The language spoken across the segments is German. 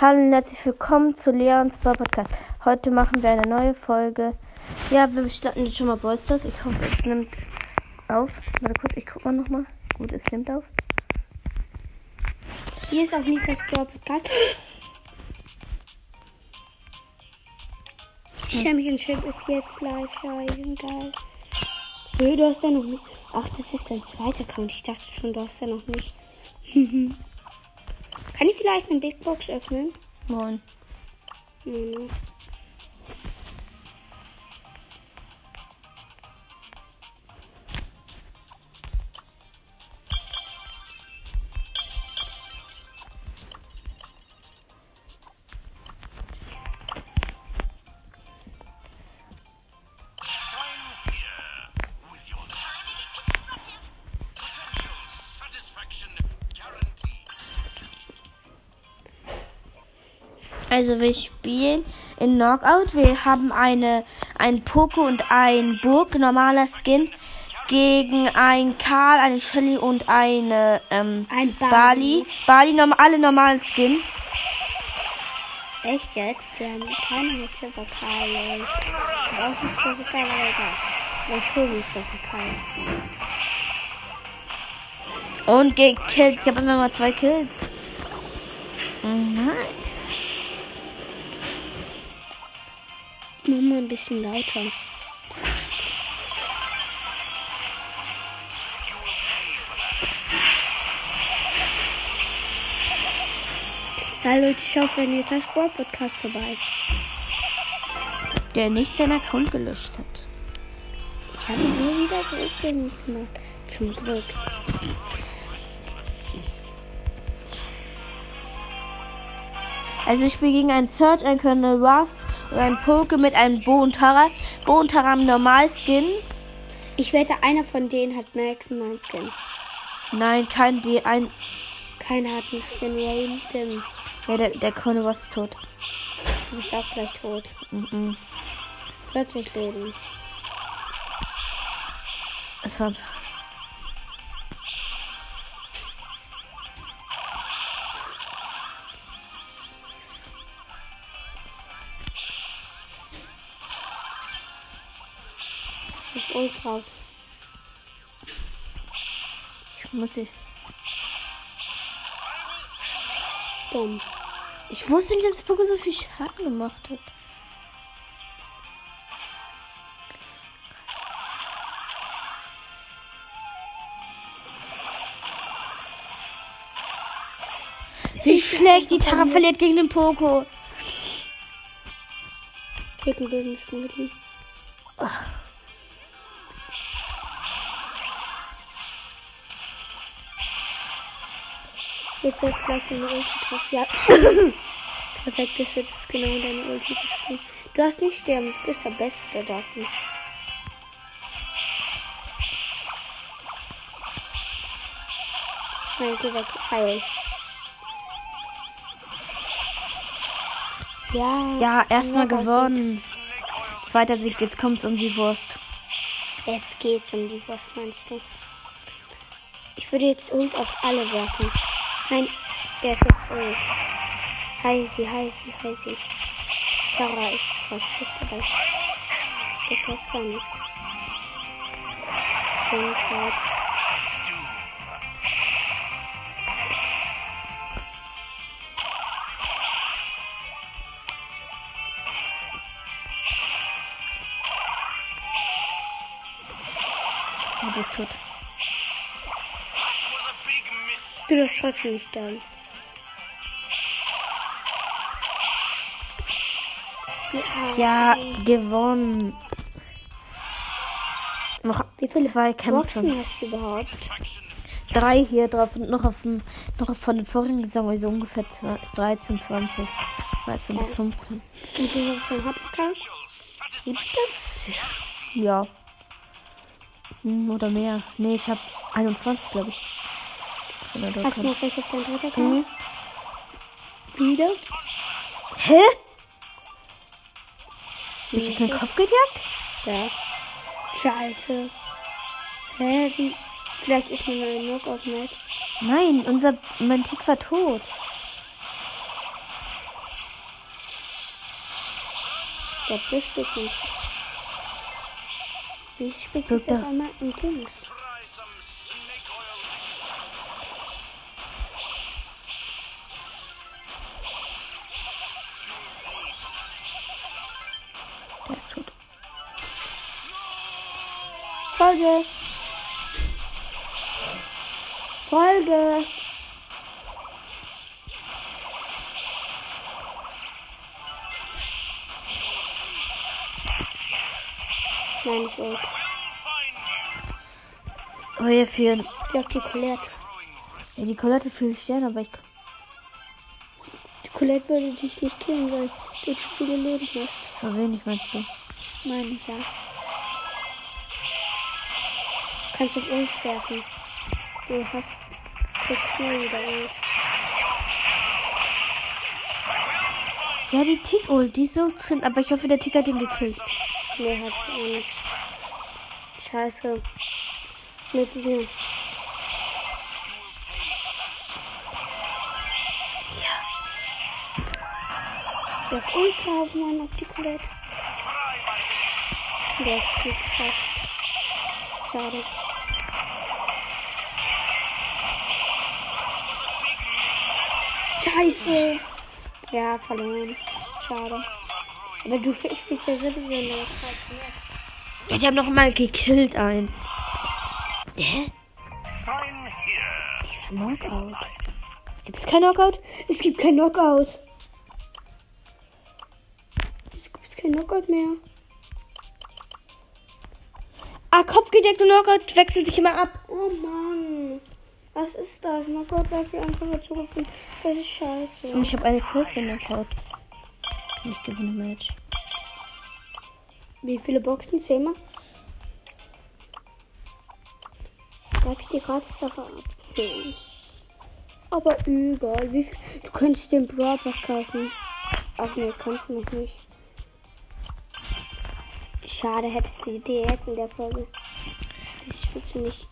Hallo und herzlich willkommen zu Leons Brawl Podcast. Heute machen wir eine neue Folge. Ja, wir starten jetzt schon mal Bolsters. Ich hoffe, es nimmt auf. Warte kurz, ich guck mal nochmal. Gut, es nimmt auf. Hier ist auch nicht das Brawl Podcast. Championship ist jetzt live. Scheiße, geil. Nö, du hast ja noch nicht. Ach, das ist dein zweiter Account. Ich dachte schon, du hast ja noch nicht. Kann ich vielleicht eine Big Box öffnen? Moin. Nein. Also wir spielen in Knockout. Wir haben eine ein Poco und ein Burg normaler Skin gegen ein Karl, eine Shelly und eine ähm, Ein Bali. Bali norm alle normalen Skin. Echt jetzt? Wir haben keine mit Silberkal. Ich brauche nicht Silberkal, aber egal. Ich hole mich Silberkal. Und gekillt. Ich habe immer mal zwei Kills. Nice. Mach mal ein bisschen lauter. Ja, Leute, schaut bei mir das Brawl Podcast vorbei. Der nicht seinen Account gelöscht hat. Ich habe ihn nur wieder zurückgemischt gemacht. Zum Glück. Also ich spiele gegen einen Search, einen Colonel Ruffs einen Poke mit einem Bo und Tara. Bo und Tara haben Normalskin. Ich wette, einer von denen hat Max mein Skin. Nein, kein D. Ein. Keiner hat einen Skin. Rain, Tim. Ja, der, der Colonel Ruffs ist tot. Du bist auch gleich tot. Mhm. 40 Leben. Es war. Ich hab Ult drauf. Ich muss sie. Dumm. Ich wusste nicht, dass Poke so viel Schaden gemacht hat. Wie schlecht die Tara verliert gegen den Poco. Drücken wir den Schmuddel. Jetzt setzt gleich deine Ulti drauf. Ja. Perfekt geschützt, genau deine Ulti gespielt. Du hast nicht sterben, du bist der Beste davon. Nein, geh weg, heil. Ja, Ja, erstmal gewonnen. Zweiter Sieg, jetzt kommt's um die Wurst. Jetzt geht's um die, was meinst du? Ich würde jetzt Ult auf alle werfen. Nein, er ist jetzt Ult. Heisi, heisi, heisi. Sarah ist was schlecht dabei. Das heißt gar nichts. Und halt. Du bist tot. That was a big Du darfst trotzdem nicht sterben. Ja, gewonnen. Noch Wie viele zwei Boxen Kämpfe. hast du überhaupt? Drei hier drauf und noch auf dem, noch von der vorigen Saison, also ungefähr zwei- 13, 20. 13 bis 15. Und du hast Hauptkampf? Ja. Hm, Oder mehr. Nee, ich hab 21, glaube ich. Oder dort. Hast du noch welche Zentritter mhm. Wieder? Hä? Mich jetzt in den Kopf gejagt? Ja. Scheiße. Hä? Wie? Vielleicht ist mir mein Knockout nicht. Nein, unser. Mein Tick war tot. Das Der Bischbücken. Wie spitzt das einmal im Dings? Folge! Folge! Nein, ich will. Aber hier fehlen. Ich auf die Colette. Ja, die Colette fehlen Sterne, aber ich. Die Colette würde dich nicht killen, weil du zu viele Leben hast. So wenig meinst du? Meine ich ja. Kannst du auf uns werfen. Du hast schnell wieder uns. Ja, die Tick ult, die ist so schön, aber ich hoffe, der Tick hat den gekillt. Nee, hat er nicht. Scheiße. Mit diesem. Ja. Der ultra auf Mann auf die Colette. Der ist krass. Schade. Scheiße. Ja, verloren. Schade. Aber du spielst ja sowieso noch. Die haben noch mal gekillt einen. Hä? Sign here. Knockout. Gibt es kein Knockout? Es gibt kein Knockout. Es gibt kein Knockout mehr. Ah, Kopfgedeckt und Knockout wechseln sich immer ab. Oh Mann. Was ist das? Knockout war für einfache Zukunft. Das ist scheiße. Und ich habe eine kurze Knockout. Ich gewinne Match. Wie viele Boxen? Zehnmal? Darf ich die gratis Sache abholen? Aber egal. Wie viel? Du könntest den Brawl Pass kaufen. Ach nee, kannst du noch nicht. Schade, hättest du die jetzt in der Folge. Das spielst du nicht.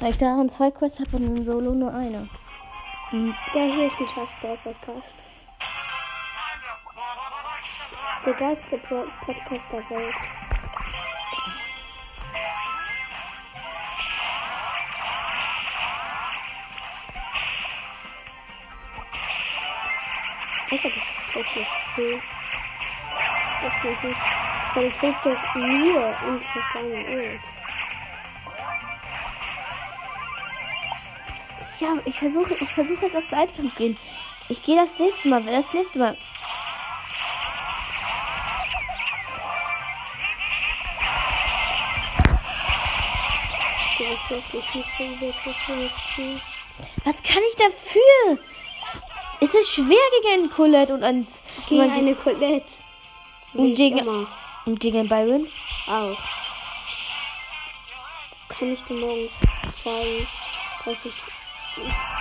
Weil ich daran zwei Quests habe und in Solo nur eine. Und Ja, hier ist ein Brawl Podcast. Der geilste Brawl Podcast der Welt. Ich hab das wirklich cool. Das ist nicht. Weil ich will jetzt nur interessante ja, ich versuche ich versuche jetzt auf Zweikampf gehen. Ich gehe das nächste Mal, das nächste Mal. Was kann ich dafür? Es ist schwer gegen einen Colette und ein Gegen und eine Colette. Und gegen- immer. und gegen Byron. Auch. Kann ich dir morgen zeigen, dass ich. Ich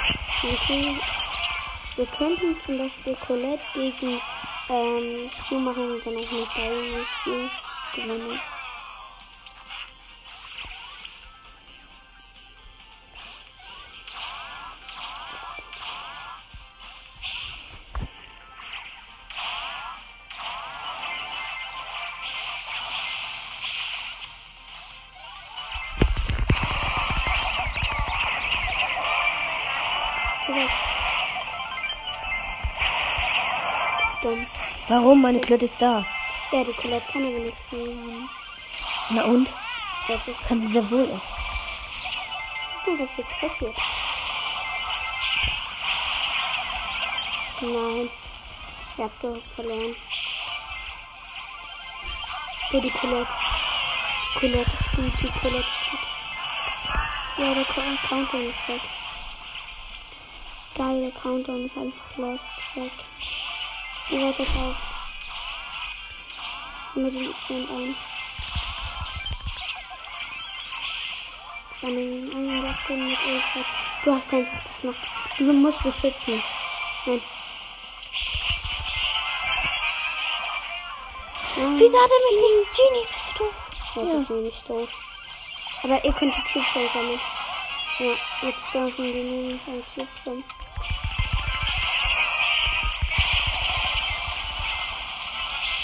wir könnten zum Beispiel Colette gegen ähm, Spiel machen dann auch mit Byron Spiel gewinnen. Warum? Meine Colette ist da. Ja, die Colette kann aber nichts mehr. Na und? Das ist. Kann sie sehr wohl ist. Oh, was ist jetzt passiert? Nein. Ja, du hast verloren. So, die Colette. Die Colette ist gut, die Colette ist gut. Ja, der Count- Countdown ist weg. Geil, der Countdown ist einfach lost. Weg. Wie weit das auf? Nur die sind ein. Einen Einsatzsinn mit Ölfett. Du hast einfach das noch. Du musst beschützen. Nein. Nein. Wieso hat er mich nicht? Genie, bist du doof? Ja. Ja. Das ist nicht doof. Aber ihr könnt die Cubes einsammeln. Ja, jetzt dürfen die nämlich ein Cubes rum.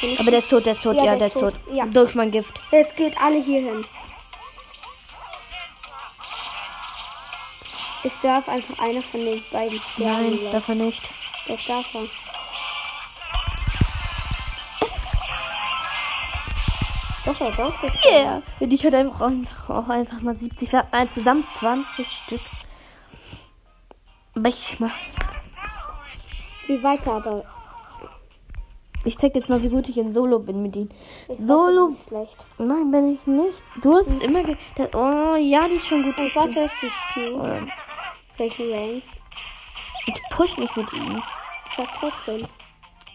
Ich- Aber der ist tot, der ist tot, Ja, ja, der ist tot. tot, ja. Durch mein Gift. Jetzt geht alle hier hin. Ich darf einfach einer von den beiden sterben. Nein, darf er nicht. Das darf er. Doch, er darf das. Yeah. Und ich hatte einfach, auch einfach mal 70. Wir hatten zusammen 20 Stück. Aber ich mach. Spiel weiter, aber Ich zeig jetzt mal, wie gut ich in Solo bin mit ihnen. ich Solo. Nicht schlecht. Nein, bin ich nicht. Du hast immer. Ge das, oh, ja, die ist schon gut. Was ist das Spiel? Ähm, Welchen Rank? Ich push nicht mit ihnen. Ich sag trotzdem.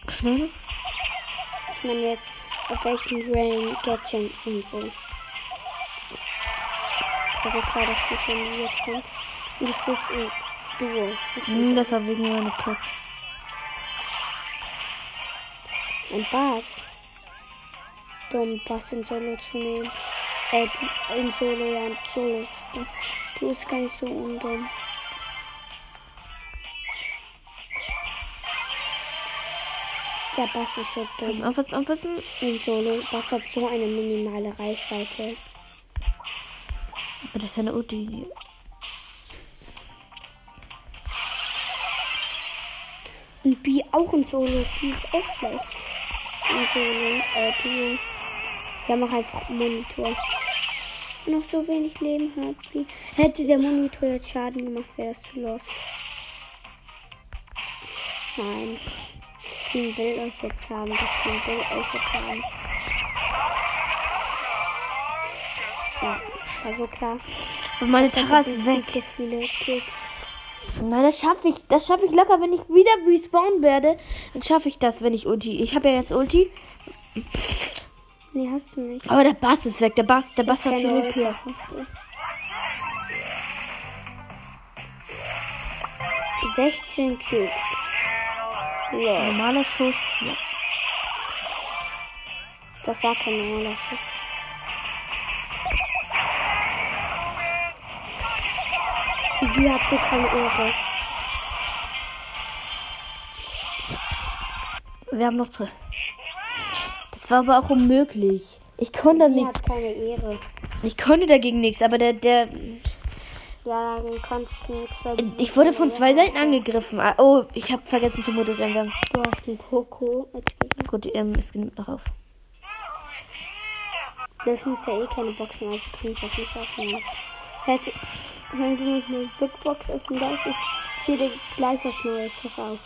Schnell. Ich meine jetzt, auf welchen Rank Gadget und so. Also klar, dass du schon jetzt kommt. Und du spielst in Duo. Hm, das war wegen meiner Plus. Ein Bass. Dumm, Bass in Solo zu nehmen. Äh, in Solo, ja, in Solo. Du bist gar nicht so undumm. Der Bass ist so dumm. Aufpassen, aufpassen. In Solo, Bass hat so eine minimale Reichweite. Aber das ist eine Ulti. Und B auch in Solo. B ist auch schlecht. Solo, äh, Duo. Wir haben auch einfach Monitor. Noch so wenig Leben hat. B. Hätte der Monitor jetzt Schaden gemacht, wäre es zu los. Nein. Team will euch jetzt haben. Das Team will euch jetzt haben. Ja, also klar. Und meine Das ist weg. zu viele Kicks. Nein, das schaffe ich. Das schaffe ich locker, wenn ich wieder respawn werde. Dann schaffe ich das, wenn ich Ulti. Ich habe ja jetzt Ulti. Nee, hast du nicht. Aber der Bass ist weg. Der Bass, der Bass war viel OP. Ulti. 16 Cubes. Ja, Normaler Schuss. Ja. das war kein normaler Schuss. Die hat so keine Ehre. Wir haben noch zwei. Das war aber auch unmöglich. Ich konnte Die nichts. keine Ehre. Ich konnte dagegen nichts, aber der, der. Ja, dann kannst du nichts. du Ich wurde von zwei Seiten angegriffen. Ah, Oh, ich habe vergessen zu moderieren. Wir Du hast einen Poco. Gegner. gut, ähm, es nimmt noch auf. Das ist ja eh keine Boxen, also kann ich das nicht öffnen. Wenn du nicht eine Big Box öffnen darfst, ich zieh dir gleich was Neues. Pass auf.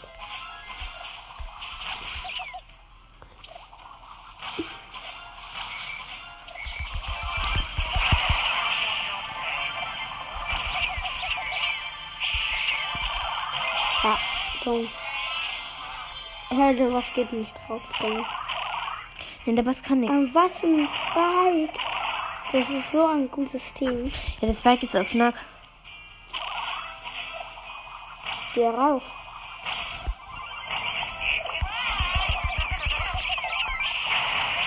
Ja, dumm. Herde, was geht nicht drauf, dumm. Nein, der Bass kann nichts. Aber was für ein Spike. Das ist so ein gutes Team. Ja, das Spike ist auf Nack. Geh rauf.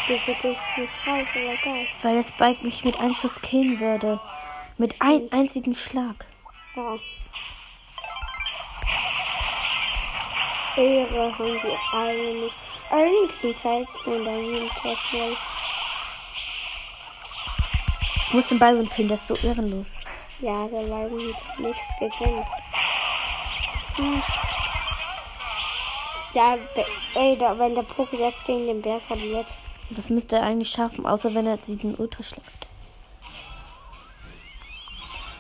Geh wirklich nicht rauf, aber geil. Weil der Spike mich mit einem Schuss killen würde. Mit einem einzigen Schlag. Ja. Ehre haben die alle nicht. Allerdings sind Zeiten da jeden schnell. Ich muss den Ball killen, das ist so ehrenlos. Ja, der Leiden hat nichts gegönnt. Hm. Ja, ey, da, wenn der Poké jetzt gegen den Bär verliert. Das müsste er eigentlich schaffen, außer wenn er jetzt den Ultraschlag.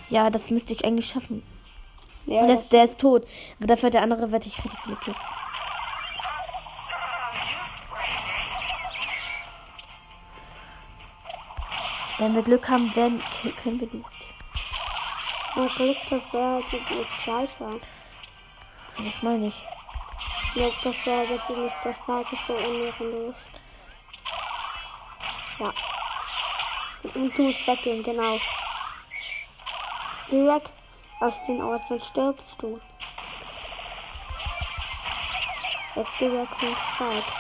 Ja, das müsste ich eigentlich schaffen. Ja, Und das, das, der ist tot. Aber dafür der andere wette ich richtig viele Kills. Wenn wir Glück haben, werden, können wir dieses Team. mein Glück, er jetzt nicht scheiße. Das meine ich. Glück, dass er jetzt nicht das Tag ist so unehrenlos. Ja. Und du musst weggehen, genau. Geh weg aus den Ort, sonst stirbst du. Jetzt geh weg vom Spike.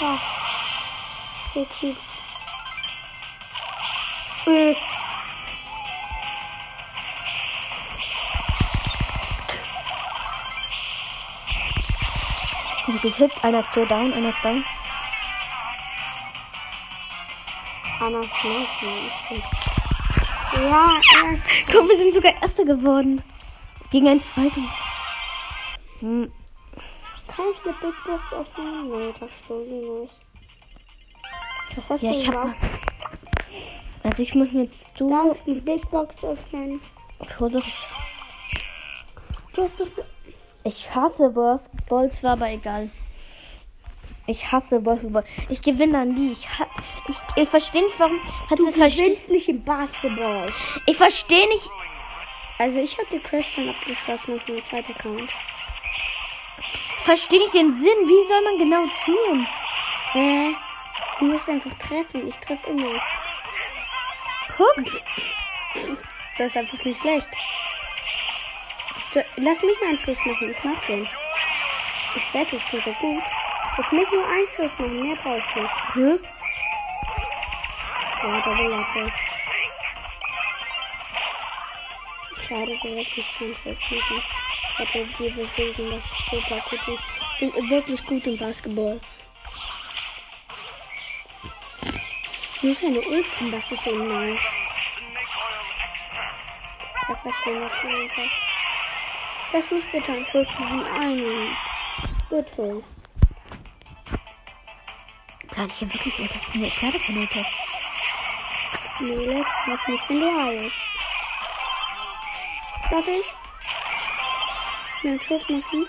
Ja. Äh. gehippt. Einer ist tot down, einer ist down. Einer ist down. Ja, ja. Komm, wir sind sogar Erster geworden. Gegen ein Zweiten. Hm. Kann ich eine Big Box öffnen? Nein, das schon nicht. Was hast ja, du ich hab was. Also ich muss mit du. Darf ich die Big Box öffnen? Versuch's. Du hast doch ich hasse Basketball, zwar aber egal. Ich hasse Basketball. Ich gewinne dann nie. Ich, ich, ich verstehe nicht, warum. Hat Du gewinnst nicht im Basketball. Ich verstehe nicht. Also ich habe die Crash schon abgeschlossen auf meinem zweiten Account. Verstehe nicht den Sinn. Wie soll man genau ziehen? Hä? Du musst einfach treffen. Ich treffe immer. Guck. Das ist einfach nicht schlecht. So, lass mich mal einen Schuss machen. Ich mach den. Ich werde jetzt so gut. Lass mich nur einen Schuss machen. Mehr brauche ich nicht. Hm? Ja, der will das. Schade, du wirst nicht keinen Schuss machen. Ich dir bewiesen, dass ich super gut bin. Ich bin wirklich gut im Basketball. Nur seine kommen, das ist so nice. Das das war einfach. Lass mich bitte einen Schuss machen. Einen. Lade ich hier wirklich? Nee, ich lade keine unter. Nee, lass mich in der Haie. Darf ich? Einen Schuss machen?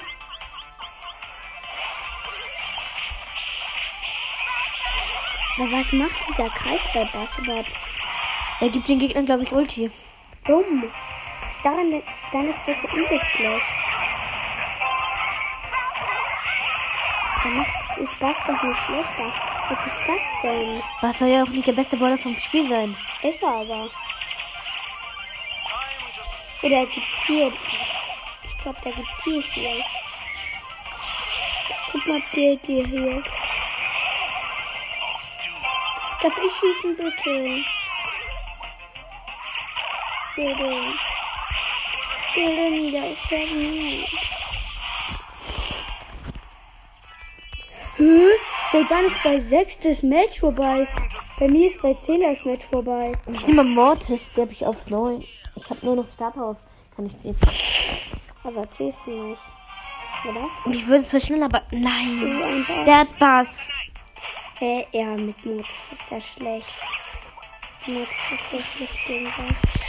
Aber was macht dieser Kreis bei Bass überhaupt? Er gibt den Gegnern, glaube ich, Ulti. Dumm. Was daran denn? Dann ist das übel schlecht. Dann macht ist das doch nicht schlechter. Was ist das denn? Was soll ja auch nicht der beste Baller vom Spiel sein? Ist er aber. Oder er gibt vier. Ich glaube, der gibt vier vielleicht. Guck mal, der dir hier. Darf ich schießen, bitte? Bitte. Bitte wieder, ich werde nicht. Hä? Bei dann ist bei 6 das Match vorbei. Bei mir ist bei 10 das Match vorbei. Ich nehme Mortis, der habe ich auf 9. Ich habe nur noch Star Power. Kann ich ziehen. Aber ziehst du nicht. Oder? Und ich würde zwar schnell, aber nein. ein Bass. Der hat Bass. Hä, ja, mit Mut ist das schlecht. Mut ist so schlecht gegen das.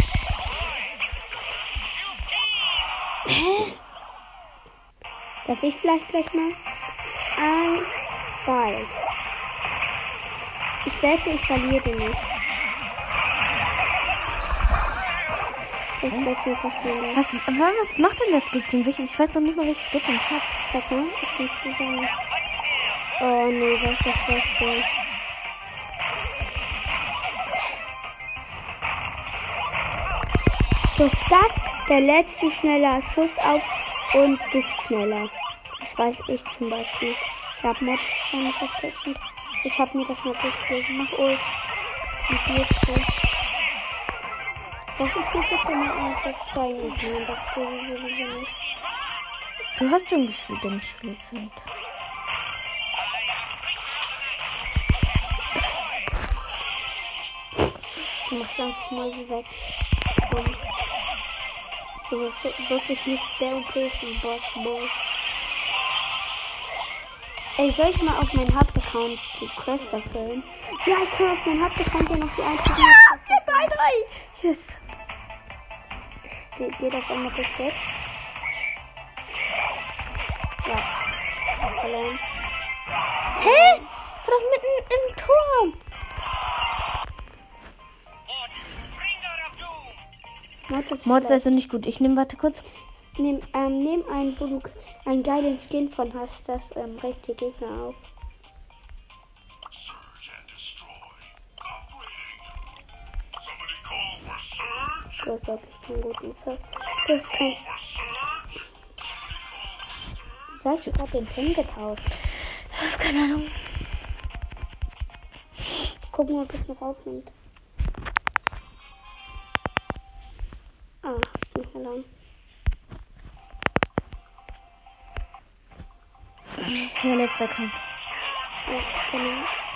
Hä? Darf ich vielleicht gleich mal? Ein Ball. Ich wette, ich verliere nicht. Ich wette, ich verliere. Was, was macht denn das? Welches- Ich weiß noch nicht mal, welches Skip-Team ich habe. Sag mal, ich dir sagen. Oh nee, was ist das denn? So ist das der letzte schneller Schuss auf und bist schneller. Das weiß ich zum Beispiel. Ich hab Mod schon versteckt. Ich hab mir das mal durchgelesen. Mach Ult. Und jetzt so. Das ist jetzt bitte mal einfach zeigen. Ich meine, das sowieso nicht. Du hast schon gespielt, deine Spielzeit. Du machst einfach mal so weg. Und du bist wirklich nicht der OP im Basketball. Ey, soll ich mal auf meinen Hauptaccount die Quest erfüllen? Ja, ich kann auf meinen Hauptaccount ja noch die einzige Drei, drei. Yes. Geht, geht das einmal jetzt? Ja. Verloren. Hä? War doch mitten im Tor. Ist Mord ist schlecht. also nicht gut. Ich nehme, warte kurz. Nimm, ähm, nimm einen, wo du einen geilen Skin von hast, das ähm, regt die Gegner auf. Surge and destroy. Upgrading. Somebody call for Surge. Du hast keinen guten. Du gerade den Pin getauscht. Keine Ahnung. Guck mal, ob es noch aufnimmt. Lang. Ja, letzter Kampf. Ja, genau.